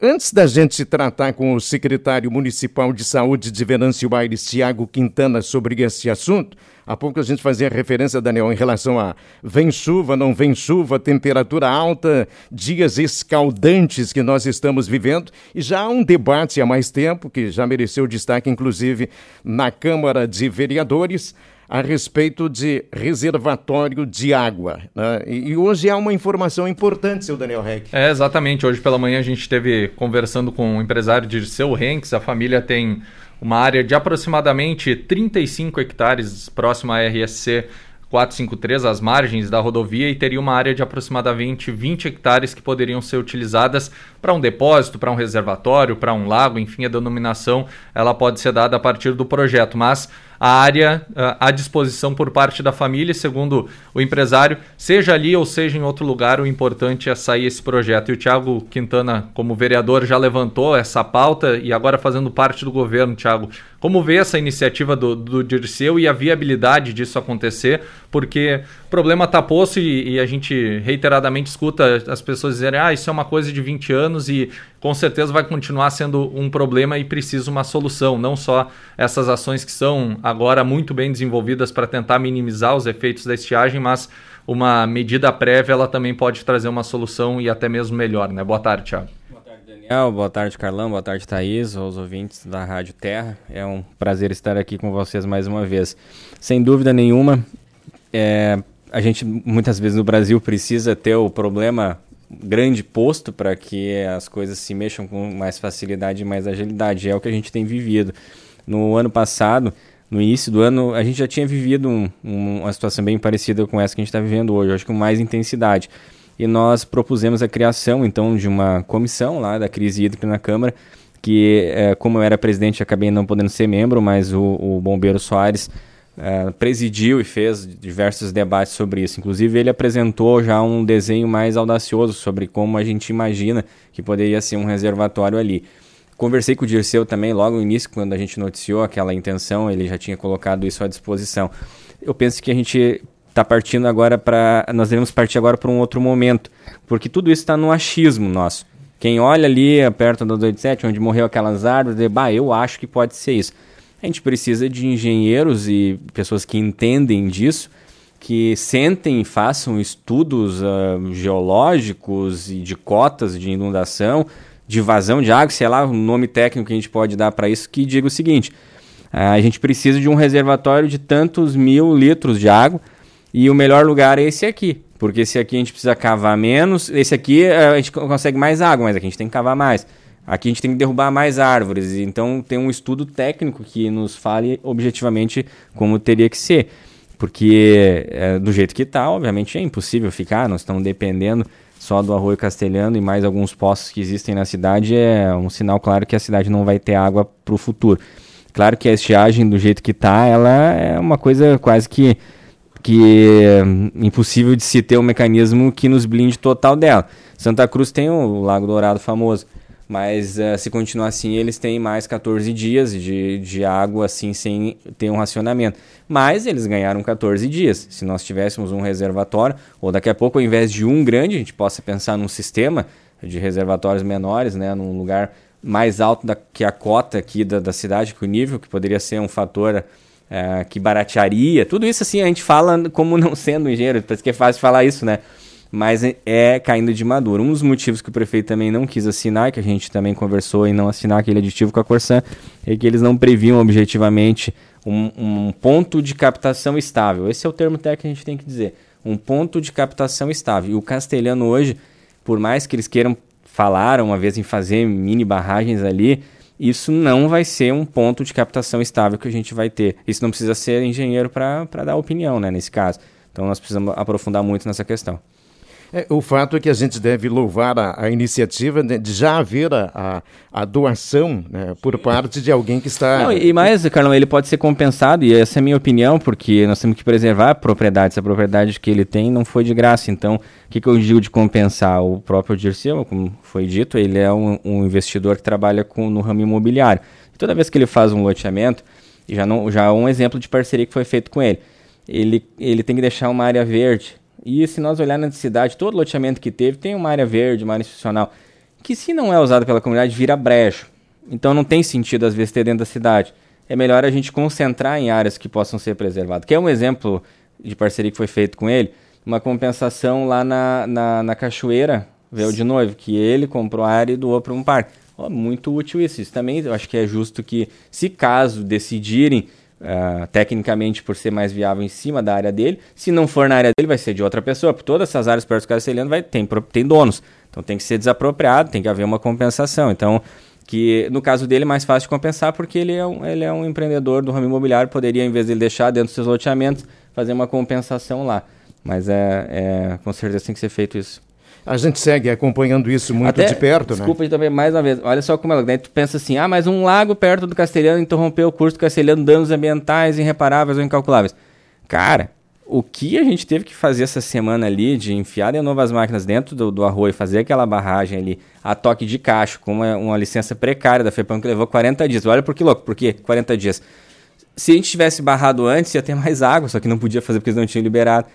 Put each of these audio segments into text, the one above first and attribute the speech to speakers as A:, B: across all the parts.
A: Antes da gente tratar com o secretário municipal de saúde de Venâncio Aires, Tiago Quintana, sobre esse assunto, há pouco a gente fazia referência, Daniel, em relação a vem chuva, não vem chuva, temperatura alta, dias escaldantes que nós estamos vivendo, e já há um debate há mais tempo, que já mereceu destaque, inclusive, na Câmara de Vereadores, a respeito de reservatório de água. Né? E, e, hoje há uma informação importante, seu Daniel Reck.
B: É, exatamente. Hoje pela manhã a gente esteve conversando com o empresário Dirceu Renks. A família tem uma área de aproximadamente 35 hectares próximo à RSC 453, às margens da rodovia, e teria uma área de aproximadamente 20 hectares que poderiam ser utilizadas para um depósito, para um reservatório, para um lago, enfim, a denominação ela pode ser dada a partir do projeto, mas a área à disposição por parte da família, segundo o empresário, seja ali ou seja em outro lugar, o importante é sair esse projeto. E o Tiago Quintana, como vereador, já levantou essa pauta e agora fazendo parte do governo, Tiago. Como vê essa iniciativa do, do Dirceu e a viabilidade disso acontecer? Porque o problema está posto e, e, a gente reiteradamente escuta as pessoas dizerem ah, isso é uma coisa de 20 anos e com certeza vai continuar sendo um problema e precisa uma solução, não só essas ações que são agora muito bem desenvolvidas para tentar minimizar os efeitos da estiagem, mas uma medida prévia ela também pode trazer uma solução e até mesmo melhor, né? Boa tarde, Thiago.
C: Boa tarde, Daniel. Boa tarde, Carlão. Boa tarde, Thaís, aos ouvintes da Rádio Terra. É um prazer estar aqui com vocês mais uma vez. Sem dúvida nenhuma, é, a gente muitas vezes no Brasil precisa ter o problema grande posto para que as coisas se mexam com mais facilidade e mais agilidade. É o que a gente tem vivido. No ano passado, no início do ano, a gente já tinha vivido um, um, uma situação bem parecida com essa que a gente está vivendo hoje, acho que com mais intensidade. E nós propusemos a criação, então, de uma comissão lá da crise hídrica na Câmara, que, é, como eu era presidente, acabei não podendo ser membro, mas o, o Bombeiro Soares é, presidiu e fez diversos debates sobre isso. Inclusive, ele apresentou já um desenho mais audacioso sobre como a gente imagina que poderia ser um reservatório ali. Conversei com o Dirceu também logo no início, quando a gente noticiou aquela intenção, ele já tinha colocado isso à disposição. Eu penso que a gente está partindo agora para. Nós devemos partir agora para um outro momento, porque tudo isso está no achismo nosso. Quem olha ali perto do 287, onde morreu aquelas árvores, diz, bah, eu acho que pode ser isso. A gente precisa de engenheiros e pessoas que entendem disso, que sentem e façam estudos uh, geológicos e de cotas de inundação, de vazão de água, sei lá, um nome técnico que a gente pode dar para isso, que diga o seguinte: uh, a gente precisa de um reservatório de tantos mil litros de água e o melhor lugar é esse aqui. Porque esse aqui a gente precisa cavar menos, esse aqui uh, a gente consegue mais água, mas aqui a gente tem que cavar mais. Aqui a gente tem que derrubar mais árvores, então tem um estudo técnico que nos fale objetivamente como teria que ser. Porque é, do jeito que está, obviamente é impossível ficar, nós estamos dependendo só do arroio castelhano e mais alguns poços que existem na cidade, é um sinal claro que a cidade não vai ter água para o futuro. Claro que a estiagem do jeito que está, ela é uma coisa quase que, que é, impossível de se ter um mecanismo que nos blinde total dela. Santa Cruz tem o Lago Dourado famoso mas uh, se continuar assim, eles têm mais 14 dias de, de água assim sem ter um racionamento. Mas eles ganharam 14 dias. Se nós tivéssemos um reservatório, ou daqui a pouco, ao invés de um grande, a gente possa pensar num sistema de reservatórios menores, né, num lugar mais alto da, que a cota aqui da, da cidade, que o nível, que poderia ser um fator uh, que baratearia. Tudo isso assim a gente fala como não sendo engenheiro, parece que é fácil falar isso, né? Mas é, é caindo de maduro. Um dos motivos que o prefeito também não quis assinar, que a gente também conversou em não assinar aquele aditivo com a Corsan, é que eles não previam objetivamente um, um ponto de captação estável. Esse é o termo técnico que a gente tem que dizer. Um ponto de captação estável. E o castelhano hoje, por mais que eles queiram falar uma vez em fazer mini barragens ali, isso não vai ser um ponto de captação estável que a gente vai ter. Isso não precisa ser engenheiro para dar opinião, né, nesse caso. Então nós precisamos aprofundar muito nessa questão.
A: É, o fato é que a gente deve louvar a, a iniciativa de, já haver a, a, a doação né, por parte de alguém que está.
C: Não, e mais, Carlão, ele pode ser compensado, e essa é a minha opinião, porque nós temos que preservar a propriedade. Essa propriedade que ele tem não foi de graça. Então, o que, que eu digo de compensar? O próprio Dirceu, como foi dito, ele é um, um investidor que trabalha com, no ramo imobiliário. Toda vez que ele faz um loteamento, já, não, já um exemplo de parceria que foi feito com ele. Ele, ele tem que deixar uma área verde e se nós olharmos na cidade, todo loteamento que teve tem uma área verde, uma área institucional. que se não é usada pela comunidade, vira brejo. Então não tem sentido, às vezes, ter dentro da cidade. É melhor a gente concentrar em áreas que possam ser preservadas. Que é um exemplo de parceria que foi feito com ele, uma compensação lá na, na, na Cachoeira, veio de Noivo, que ele comprou a área e doou para um parque. Oh, muito útil isso. Isso também eu acho que é justo que, se caso decidirem, uh, tecnicamente por ser mais viável em cima da área dele, se não for na área dele, vai ser de outra pessoa. Porque todas essas áreas perto do Castelhano vai, tem, tem donos. Então tem que ser desapropriado, tem que haver uma compensação. Então, que no caso dele é mais fácil de compensar porque ele é um, ele é um empreendedor do ramo imobiliário, poderia, em vez de ele deixar dentro dos seus loteamentos, fazer uma compensação lá. Mas é, é com certeza tem que ser feito isso.
A: A gente segue acompanhando isso muito Até, de perto,
C: desculpa, né? Desculpa também, mais uma vez, olha só como é. Daí tu pensa assim, ah, mas um lago perto do Castelhano interrompeu o curso do Castelhano, danos ambientais irreparáveis ou incalculáveis. Cara, o que a gente teve que fazer essa semana ali, de enfiar de novo as máquinas dentro do, do arroio, fazer aquela barragem ali, a toque de cacho, com uma, uma licença precária da FEPAM que levou 40 dias. Olha por que louco, por quê 40 dias? Se a gente tivesse barrado antes, ia ter mais água, só que não podia fazer porque eles não tinham liberado.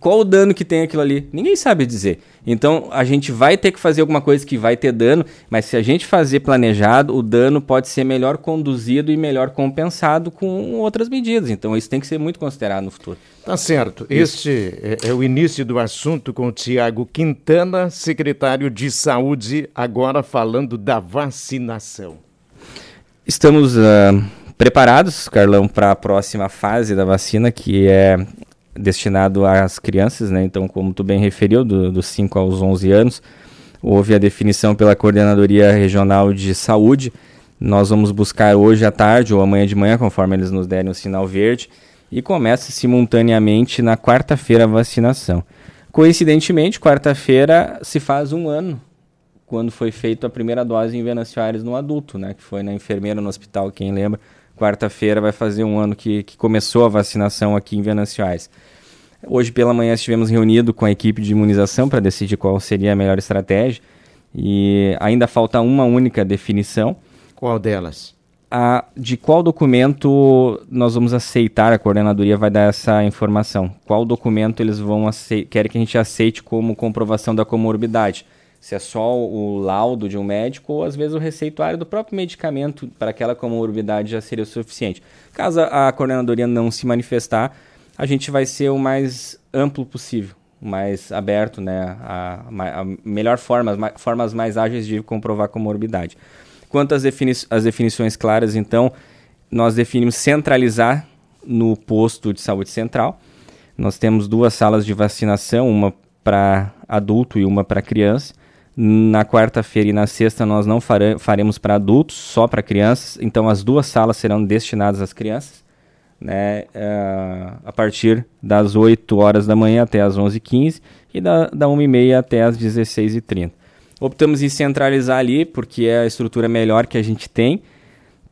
C: Qual o dano que tem aquilo ali? Ninguém sabe dizer. Então a gente vai ter que fazer alguma coisa que vai ter dano, mas se a gente fazer planejado, o dano pode ser melhor conduzido e melhor compensado com outras medidas. Então isso tem que ser muito considerado no futuro.
A: Tá certo. Este é, é o início do assunto com o Tiago Quintana, secretário de Saúde, agora falando da vacinação.
C: Estamos uh, preparados, Carlão, para a próxima fase da vacina, que é destinado às crianças, né? Então, como tu bem referiu, do, dos 5 aos 11 anos, houve a definição pela Coordenadoria Regional de Saúde. Nós vamos buscar hoje à tarde ou amanhã de manhã, conforme eles nos derem o sinal verde, e começa simultaneamente na quarta-feira a vacinação. Coincidentemente, quarta-feira se faz um ano quando foi feita a primeira dose em Venâncio Aires no adulto, né? Que foi na enfermeira no hospital, quem lembra, Quarta-feira vai fazer um ano que, que começou a vacinação aqui em Venâncio Aires. Hoje pela manhã estivemos reunidos com a equipe de imunização para decidir qual seria a melhor estratégia e ainda falta uma única definição.
A: Qual delas?
C: A, de qual documento nós vamos aceitar, a coordenadoria vai dar essa informação. Qual documento eles vão querem que a gente aceite como comprovação da comorbidade se é só o laudo de um médico ou às vezes o receituário do próprio medicamento para aquela comorbidade já seria o suficiente. Caso a coordenadoria não se manifestar, a gente vai ser o mais amplo possível, mais aberto, né, a, a melhor forma, as formas mais ágeis de comprovar comorbidade. Quanto às, defini definições claras, então, nós definimos centralizar no posto de saúde central. Nós temos duas salas de vacinação, uma para adulto e uma para criança. Na quarta-feira e na sexta nós não fare faremos para adultos, só para crianças. Então as duas salas serão destinadas às crianças, né? Uh, a partir das 8 horas da manhã até as 11h15 e da, da 1h30 até as 16h30. Optamos em centralizar ali porque é a estrutura melhor que a gente tem.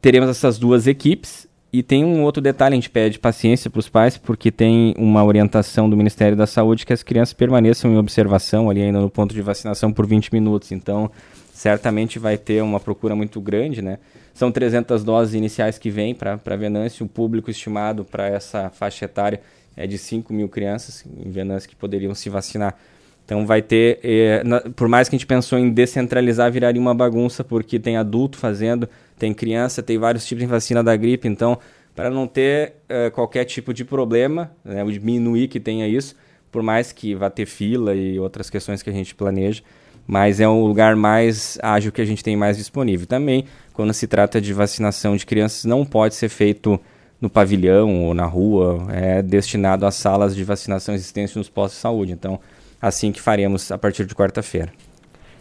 C: Teremos essas duas equipes e tem um outro detalhe, a gente pede paciência para os pais, porque tem uma orientação do Ministério da Saúde que as crianças permaneçam em observação ali ainda no ponto de vacinação por 20 minutos. Então, certamente vai ter uma procura muito grande, né? São 300 doses iniciais que vêm para Venâncio, o público estimado para essa faixa etária é de 5 mil crianças em Venâncio que poderiam se vacinar. Então vai ter, eh, na, por mais que a gente pensou em descentralizar, viraria uma bagunça, porque tem adulto fazendo, tem criança, tem vários tipos de vacina da gripe, então para não ter eh, qualquer tipo de problema, né, diminuir que tenha isso, por mais que vá ter fila e outras questões que a gente planeja, mas é um lugar mais ágil que a gente tem mais disponível. Também, quando se trata de vacinação de crianças, não pode ser feito no pavilhão ou na rua, é destinado às salas de vacinação existentes nos postos de saúde. Então, assim que faremos a partir de quarta-feira.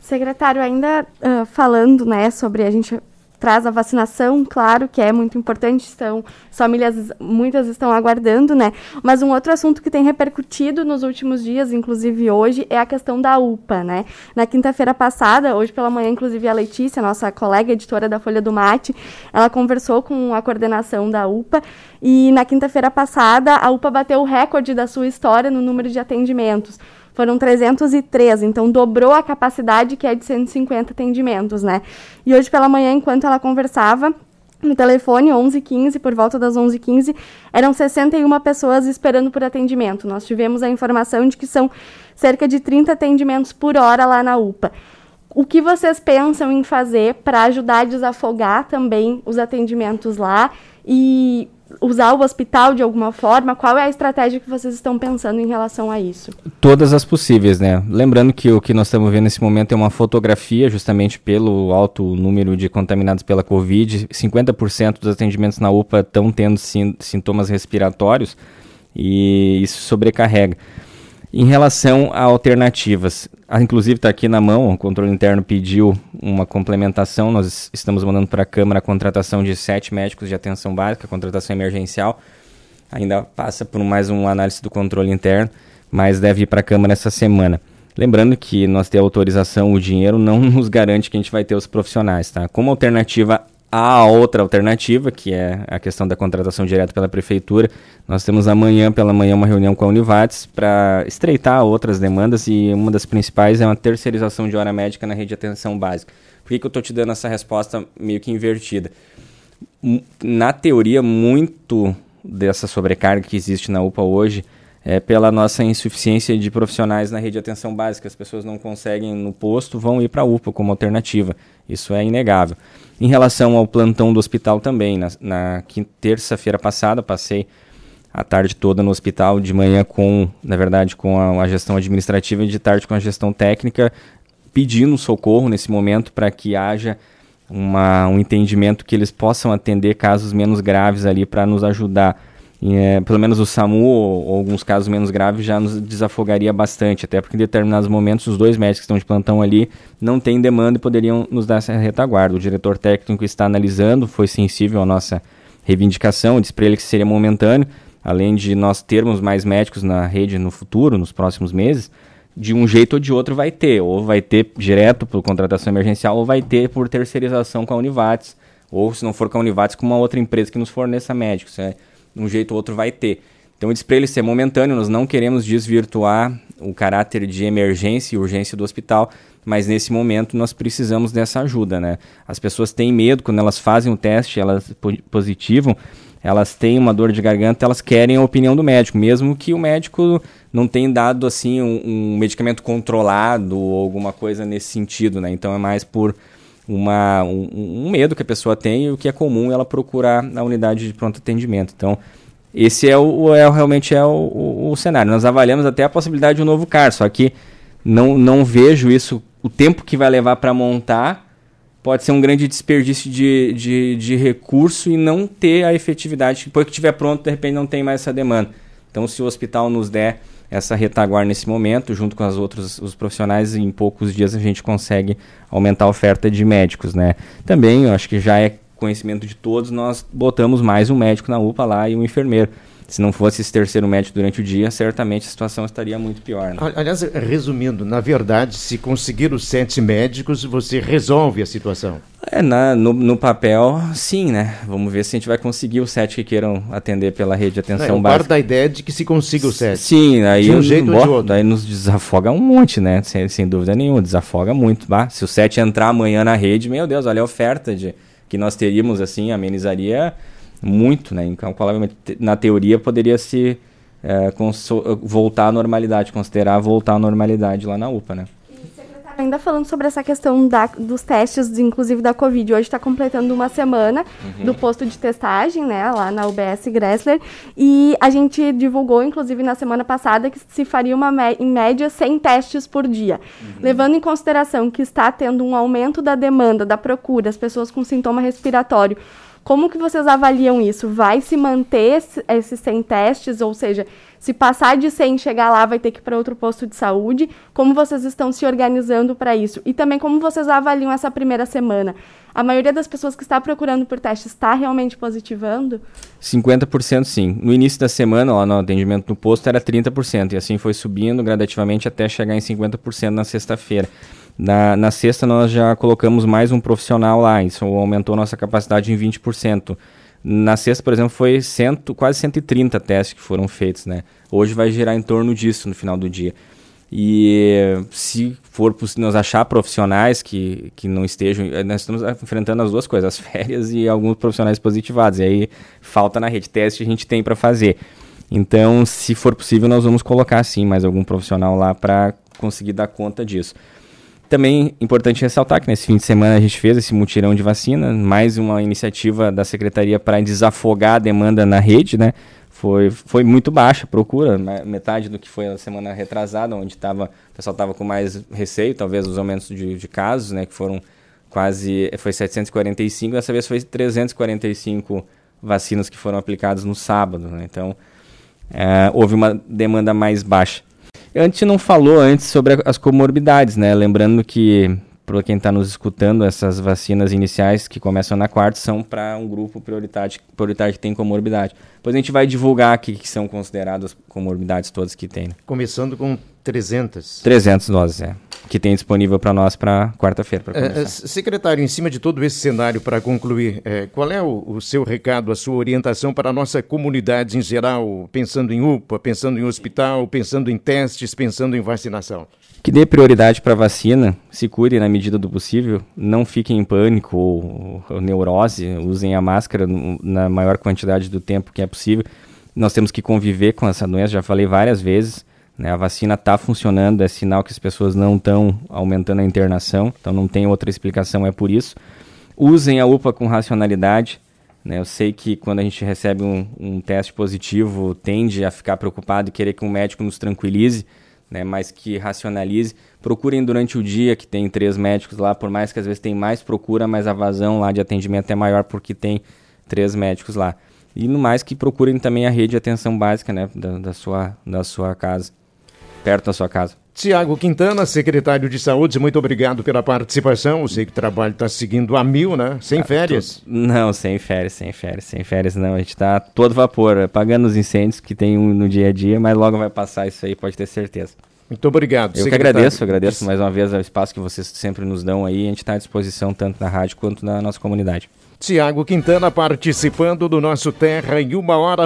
D: Secretário, ainda uh, falando né, sobre a gente traz a vacinação, claro que é muito importante, estão, as famílias muitas estão aguardando, né? Mas um outro assunto que tem repercutido nos últimos dias, inclusive hoje, é a questão da UPA, né? Na quinta-feira passada, hoje pela manhã, inclusive a Letícia, nossa colega editora da Folha do Mate, ela conversou com a coordenação da UPA e na quinta-feira passada a UPA bateu o recorde da sua história no número de atendimentos foram 303, então dobrou a capacidade que é de 150 atendimentos, né? E hoje pela manhã, enquanto ela conversava, no telefone 11:15 por volta das 11:15 eram 61 pessoas esperando por atendimento. Nós tivemos a informação de que são cerca de 30 atendimentos por hora lá na UPA. o que vocês pensam em fazer para ajudar a desafogar também os atendimentos lá e usar o hospital de alguma forma? Qual é a estratégia que vocês estão pensando em relação a isso?
C: Todas as possíveis, né? Lembrando que o que nós estamos vendo nesse momento é uma fotografia, justamente pelo alto número de contaminados pela Covid. 50% dos atendimentos na UPA estão tendo sintomas respiratórios e isso sobrecarrega. Em relação a alternativas, ah, inclusive está aqui na mão, o controle interno pediu uma complementação, nós estamos mandando para a Câmara a contratação de sete médicos de atenção básica, contratação emergencial, ainda passa por mais uma análise do controle interno, mas deve ir para a Câmara essa semana. Lembrando que nós ter autorização, o dinheiro não nos garante que a gente vai ter os profissionais, tá? Como alternativa a outra alternativa, que é a questão da contratação direta pela prefeitura. Nós temos amanhã pela manhã uma reunião com a Univates para estreitar outras demandas e uma das principais é uma terceirização de hora médica na rede de atenção básica. Por que, que eu estou te dando essa resposta meio que invertida? Na teoria, muito dessa sobrecarga que existe na UPA hoje é pela nossa insuficiência de profissionais na rede de atenção básica. As pessoas não conseguem no posto, vão ir para a UPA como alternativa. Isso é inegável. Em relação ao plantão do hospital também, na, na terça-feira passada, passei a tarde toda no hospital, de manhã com, na verdade, com a, a gestão administrativa e de tarde com a gestão técnica, pedindo socorro nesse momento para que haja uma, um entendimento que eles possam atender casos menos graves ali para nos ajudar é, pelo menos o SAMU, ou, ou, alguns casos menos graves, já nos desafogaria bastante, até porque em determinados momentos os dois médicos que estão de plantão ali não têm demanda e poderiam nos dar essa retaguarda. O diretor técnico está analisando, foi sensível à nossa reivindicação, disse para ele que seria momentâneo, além de nós termos mais médicos na rede no futuro, nos próximos meses, de um jeito ou de outro vai ter, ou vai ter direto por contratação emergencial, ou vai ter por terceirização com a Univates, ou se não for com a Univates, com uma outra empresa que nos forneça médicos. É um jeito ou outro vai ter. Então, para ele ser momentâneo, nós não queremos desvirtuar o caráter de emergência e urgência do hospital, mas nesse momento nós precisamos dessa ajuda, né? As pessoas têm medo quando elas fazem o teste, elas positivam, elas têm uma dor de garganta, elas querem a opinião do médico, mesmo que o médico não tenha dado assim um, um medicamento controlado ou alguma coisa nesse sentido, né? Então é mais por uma, um, um, medo que a pessoa tem e o que é comum ela procurar na unidade de pronto atendimento. Então, esse é, o, é realmente é o, o, o, cenário. Nós avaliamos até a possibilidade de um novo CAR, só que não, não vejo isso, o tempo que vai levar para montar pode ser um grande desperdício de, de, de recurso e não ter a efetividade. Depois que estiver pronto, de repente não tem mais essa demanda. Então, se o hospital nos der essa retaguarda nesse momento, junto com as outros os profissionais, em poucos dias a gente consegue aumentar a oferta de médicos, né? Também, eu acho que já é conhecimento de todos, nós botamos mais um médico na UPA lá e um enfermeiro. Se não fosse esse terceiro médico durante o dia, certamente a situação estaria muito pior. Né?
A: Aliás, resumindo, na verdade, se conseguir os sete médicos, você resolve a situação.
C: É, na, no, no, papel, sim, né? Vamos ver se a gente vai conseguir os sete que queiram atender pela rede de atenção não, eu básica.
A: da ideia de que se consiga os sete.
C: Sim, aí de um jeito ou de outro. Daí nos desafoga um monte, né? Sem, sem dúvida nenhuma, desafoga muito. Bah, se o sete entrar amanhã na rede, meu Deus, olha a oferta de, que nós teríamos, assim, amenizaria muito, né? Incalculavelmente, na teoria poderia se é, voltar à normalidade, considerar voltar à normalidade lá na UPA, né?
D: Ainda falando sobre essa questão da, dos testes, inclusive da Covid, hoje está completando uma semana uhum. do posto de testagem, né, lá na UBS Gressler, e a gente divulgou, inclusive, na semana passada, que se faria uma em média 100 testes por dia. Uhum. Levando em consideração que está tendo um aumento da demanda, da procura, as pessoas com sintoma respiratório, como que vocês avaliam isso? Vai se manter esses 100 testes, ou seja, se passar de 100 chegar lá, vai ter que ir para outro posto de saúde? Como vocês estão se organizando para isso? E também como vocês avaliam essa primeira semana? A maioria das pessoas que está procurando por testes está realmente positivando?
C: 50% sim. No início da semana, lá no atendimento no posto, era 30%, e assim foi subindo gradativamente até chegar em 50% na sexta-feira. Na, na sexta, nós já colocamos mais um profissional lá, isso aumentou nossa capacidade em 20%. Na sexta, por exemplo, foi cento, quase 130 testes que foram feitos, né? Hoje vai girar em torno disso no final do dia. E se for possível nós achar profissionais que, que não estejam. Eh, nós estamos enfrentando as duas coisas, as férias e alguns profissionais positivados. E aí falta na rede. Teste a gente tem para fazer. Então, se for possível, nós vamos colocar sim mais algum profissional lá para conseguir dar conta disso. Também importante ressaltar que nesse fim de semana a gente fez esse mutirão de vacina, mais uma iniciativa da Secretaria para desafogar a demanda na rede, né? Foi, foi muito baixa a procura, metade do que foi na semana retrasada, onde tava, o pessoal estava com mais receio, talvez os aumentos de, de casos, né? Que foram quase, foi 745, dessa vez foi 345 vacinas que foram aplicadas no sábado, né? Então, é, houve uma demanda mais baixa. A gente não falou antes sobre as comorbidades, né? Lembrando que, para quem está nos escutando, essas vacinas iniciais que começam na quarta são para um grupo prioritário, prioritário que tem comorbidade. Depois a gente vai divulgar aqui que são consideradas comorbidades todas que tem. Né?
A: Começando com 300.
C: 300 doses, é que tem disponível para nós para quarta-feira.
A: É, é secretário, em cima de todo esse cenário, para concluir, é, qual é o, o, seu recado, a sua orientação para a nossa comunidade em geral, pensando em UPA, pensando em hospital, pensando em testes, pensando em vacinação?
C: Que dê prioridade para a vacina, se cuide na medida do possível, não fiquem em pânico ou, ou neurose, usem a máscara na maior quantidade do tempo que é possível. Nós temos que conviver com essa doença, já falei várias vezes né? A vacina está funcionando, é sinal que as pessoas não estão aumentando a internação, então não tem outra explicação, é por isso. Usem a UPA com racionalidade. Né? Eu sei que quando a gente recebe um, um teste positivo, tende a ficar preocupado e querer que um médico nos tranquilize, né? mas que racionalize. Procurem durante o dia, que tem três médicos lá, por mais que às vezes tem mais procura, mas a vazão lá de atendimento é maior porque tem três médicos lá. E no mais que procurem também a rede de atenção básica né? da, da sua, da sua casa perto da sua casa.
A: Tiago Quintana, secretário de Saúde, muito obrigado pela participação. Eu sei que o trabalho está seguindo a mil, né? Sem ah, férias.
C: Não, sem férias, sem férias, sem férias não. A gente está todo vapor, apagando os incêndios que tem no dia a dia, mas logo vai passar isso aí, pode ter certeza.
A: Muito obrigado.
C: Eu secretário. que agradeço, agradeço mais uma vez o espaço que vocês sempre nos dão aí. A gente está à disposição tanto na rádio quanto na nossa comunidade.
A: Tiago Quintana participando do nosso Terra em uma hora.